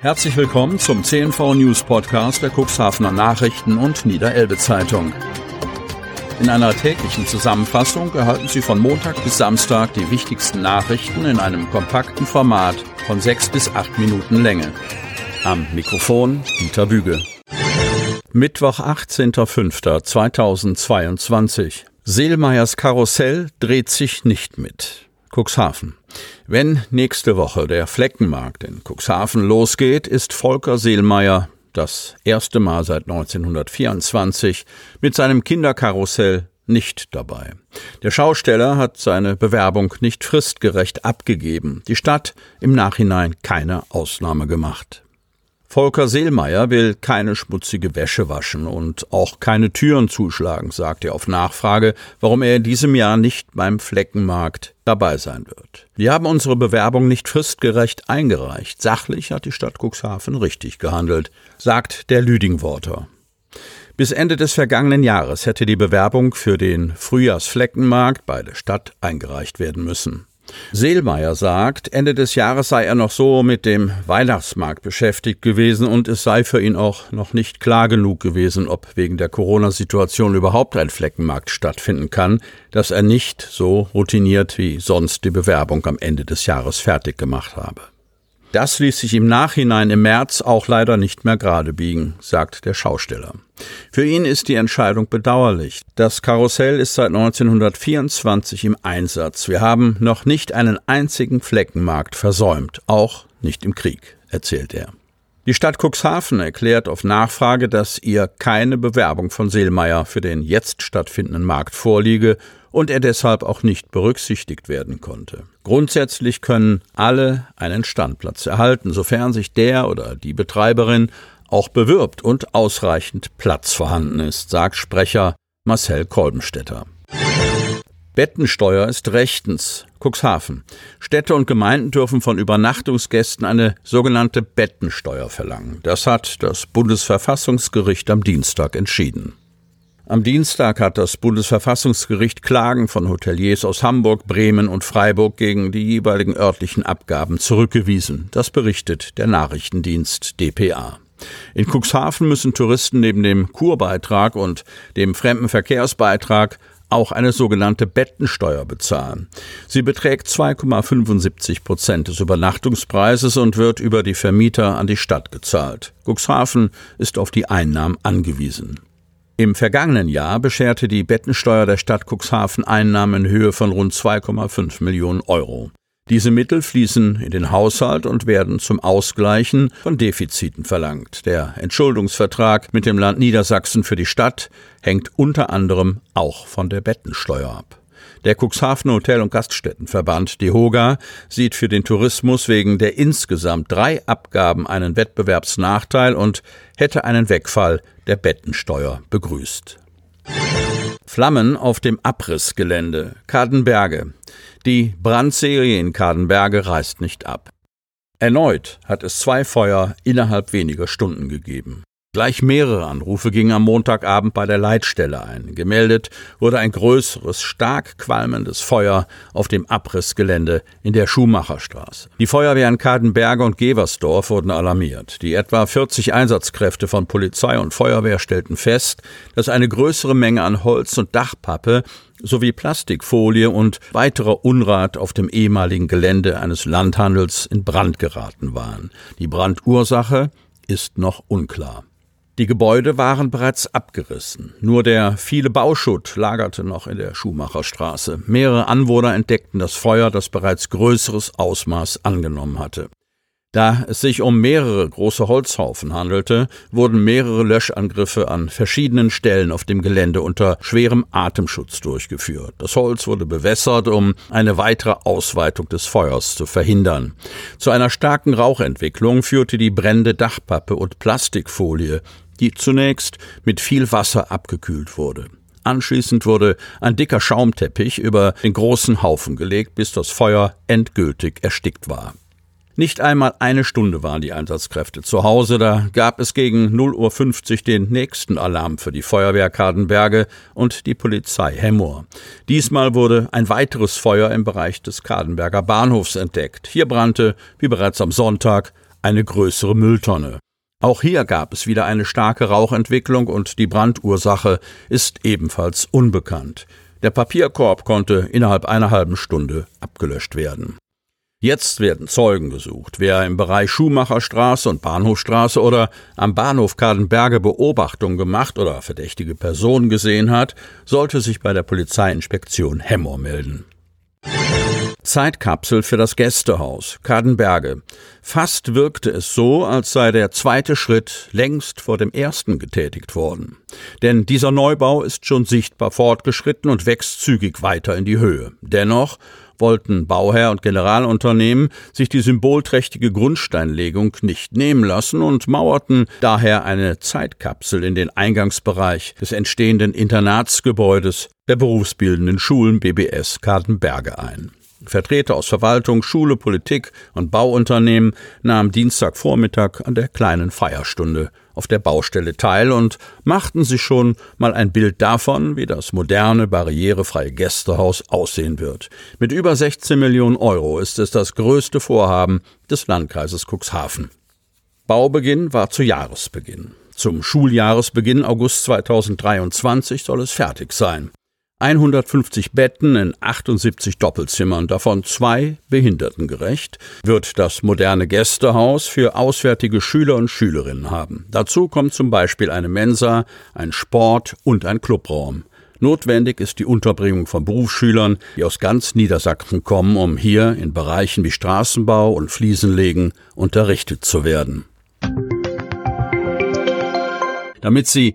Herzlich willkommen zum CNV News Podcast der Cuxhavener Nachrichten und Niederelbe Zeitung. In einer täglichen Zusammenfassung erhalten Sie von Montag bis Samstag die wichtigsten Nachrichten in einem kompakten Format von sechs bis acht Minuten Länge. Am Mikrofon Dieter Büge. Mittwoch, 18.05.2022. Seelmeyers Karussell dreht sich nicht mit. Cuxhaven. Wenn nächste Woche der Fleckenmarkt in Cuxhaven losgeht, ist Volker Seelmeier das erste Mal seit 1924 mit seinem Kinderkarussell nicht dabei. Der Schausteller hat seine Bewerbung nicht fristgerecht abgegeben, die Stadt im Nachhinein keine Ausnahme gemacht. Volker Seelmeier will keine schmutzige Wäsche waschen und auch keine Türen zuschlagen, sagt er auf Nachfrage, warum er in diesem Jahr nicht beim Fleckenmarkt dabei sein wird. Wir haben unsere Bewerbung nicht fristgerecht eingereicht. Sachlich hat die Stadt Cuxhaven richtig gehandelt, sagt der Lüdingworter. Bis Ende des vergangenen Jahres hätte die Bewerbung für den Frühjahrsfleckenmarkt bei der Stadt eingereicht werden müssen. Seelmeier sagt, Ende des Jahres sei er noch so mit dem Weihnachtsmarkt beschäftigt gewesen und es sei für ihn auch noch nicht klar genug gewesen, ob wegen der Corona-Situation überhaupt ein Fleckenmarkt stattfinden kann, dass er nicht so routiniert wie sonst die Bewerbung am Ende des Jahres fertig gemacht habe. Das ließ sich im Nachhinein im März auch leider nicht mehr gerade biegen, sagt der Schausteller. Für ihn ist die Entscheidung bedauerlich. Das Karussell ist seit 1924 im Einsatz. Wir haben noch nicht einen einzigen Fleckenmarkt versäumt, auch nicht im Krieg, erzählt er. Die Stadt Cuxhaven erklärt auf Nachfrage, dass ihr keine Bewerbung von Seelmeier für den jetzt stattfindenden Markt vorliege und er deshalb auch nicht berücksichtigt werden konnte. Grundsätzlich können alle einen Standplatz erhalten, sofern sich der oder die Betreiberin auch bewirbt und ausreichend Platz vorhanden ist, sagt Sprecher Marcel Kolbenstädter. Bettensteuer ist rechtens. Cuxhaven. Städte und Gemeinden dürfen von Übernachtungsgästen eine sogenannte Bettensteuer verlangen. Das hat das Bundesverfassungsgericht am Dienstag entschieden. Am Dienstag hat das Bundesverfassungsgericht Klagen von Hoteliers aus Hamburg, Bremen und Freiburg gegen die jeweiligen örtlichen Abgaben zurückgewiesen. Das berichtet der Nachrichtendienst dpa. In Cuxhaven müssen Touristen neben dem Kurbeitrag und dem Fremdenverkehrsbeitrag auch eine sogenannte Bettensteuer bezahlen. Sie beträgt 2,75 Prozent des Übernachtungspreises und wird über die Vermieter an die Stadt gezahlt. Cuxhaven ist auf die Einnahmen angewiesen. Im vergangenen Jahr bescherte die Bettensteuer der Stadt Cuxhaven Einnahmen in Höhe von rund 2,5 Millionen Euro. Diese Mittel fließen in den Haushalt und werden zum Ausgleichen von Defiziten verlangt. Der Entschuldungsvertrag mit dem Land Niedersachsen für die Stadt hängt unter anderem auch von der Bettensteuer ab. Der Cuxhaven Hotel- und Gaststättenverband DEHOGA sieht für den Tourismus wegen der insgesamt drei Abgaben einen Wettbewerbsnachteil und hätte einen Wegfall der Bettensteuer begrüßt. Flammen auf dem Abrissgelände Kadenberge. Die Brandserie in Kadenberge reißt nicht ab. Erneut hat es zwei Feuer innerhalb weniger Stunden gegeben. Gleich mehrere Anrufe gingen am Montagabend bei der Leitstelle ein. Gemeldet wurde ein größeres, stark qualmendes Feuer auf dem Abrissgelände in der Schumacherstraße. Die Feuerwehren Kadenberger und Geversdorf wurden alarmiert. Die etwa 40 Einsatzkräfte von Polizei und Feuerwehr stellten fest, dass eine größere Menge an Holz und Dachpappe sowie Plastikfolie und weiterer Unrat auf dem ehemaligen Gelände eines Landhandels in Brand geraten waren. Die Brandursache ist noch unklar. Die Gebäude waren bereits abgerissen. Nur der viele Bauschutt lagerte noch in der Schuhmacherstraße. Mehrere Anwohner entdeckten das Feuer, das bereits größeres Ausmaß angenommen hatte. Da es sich um mehrere große Holzhaufen handelte, wurden mehrere Löschangriffe an verschiedenen Stellen auf dem Gelände unter schwerem Atemschutz durchgeführt. Das Holz wurde bewässert, um eine weitere Ausweitung des Feuers zu verhindern. Zu einer starken Rauchentwicklung führte die brennende Dachpappe und Plastikfolie, die zunächst mit viel Wasser abgekühlt wurde. Anschließend wurde ein dicker Schaumteppich über den großen Haufen gelegt, bis das Feuer endgültig erstickt war. Nicht einmal eine Stunde waren die Einsatzkräfte zu Hause, da gab es gegen 0.50 Uhr den nächsten Alarm für die Feuerwehr Kadenberge und die Polizei Hemmoor. Diesmal wurde ein weiteres Feuer im Bereich des Kadenberger Bahnhofs entdeckt. Hier brannte, wie bereits am Sonntag, eine größere Mülltonne. Auch hier gab es wieder eine starke Rauchentwicklung und die Brandursache ist ebenfalls unbekannt. Der Papierkorb konnte innerhalb einer halben Stunde abgelöscht werden. Jetzt werden Zeugen gesucht. Wer im Bereich Schuhmacherstraße und Bahnhofstraße oder am Bahnhof Kadenberge Beobachtung gemacht oder verdächtige Personen gesehen hat, sollte sich bei der Polizeiinspektion Hemmer melden. Zeitkapsel für das Gästehaus Kadenberge. Fast wirkte es so, als sei der zweite Schritt längst vor dem ersten getätigt worden. Denn dieser Neubau ist schon sichtbar fortgeschritten und wächst zügig weiter in die Höhe. Dennoch wollten Bauherr und Generalunternehmen sich die symbolträchtige Grundsteinlegung nicht nehmen lassen und mauerten daher eine Zeitkapsel in den Eingangsbereich des entstehenden Internatsgebäudes der berufsbildenden Schulen BBS Kartenberge ein. Vertreter aus Verwaltung, Schule, Politik und Bauunternehmen nahmen Dienstagvormittag an der kleinen Feierstunde auf der Baustelle teil und machten sich schon mal ein Bild davon, wie das moderne, barrierefreie Gästehaus aussehen wird. Mit über 16 Millionen Euro ist es das größte Vorhaben des Landkreises Cuxhaven. Baubeginn war zu Jahresbeginn. Zum Schuljahresbeginn August 2023 soll es fertig sein. 150 Betten in 78 Doppelzimmern, davon zwei behindertengerecht, wird das moderne Gästehaus für auswärtige Schüler und Schülerinnen haben. Dazu kommt zum Beispiel eine Mensa, ein Sport und ein Clubraum. Notwendig ist die Unterbringung von Berufsschülern, die aus ganz Niedersachsen kommen, um hier in Bereichen wie Straßenbau und Fliesenlegen unterrichtet zu werden. Damit Sie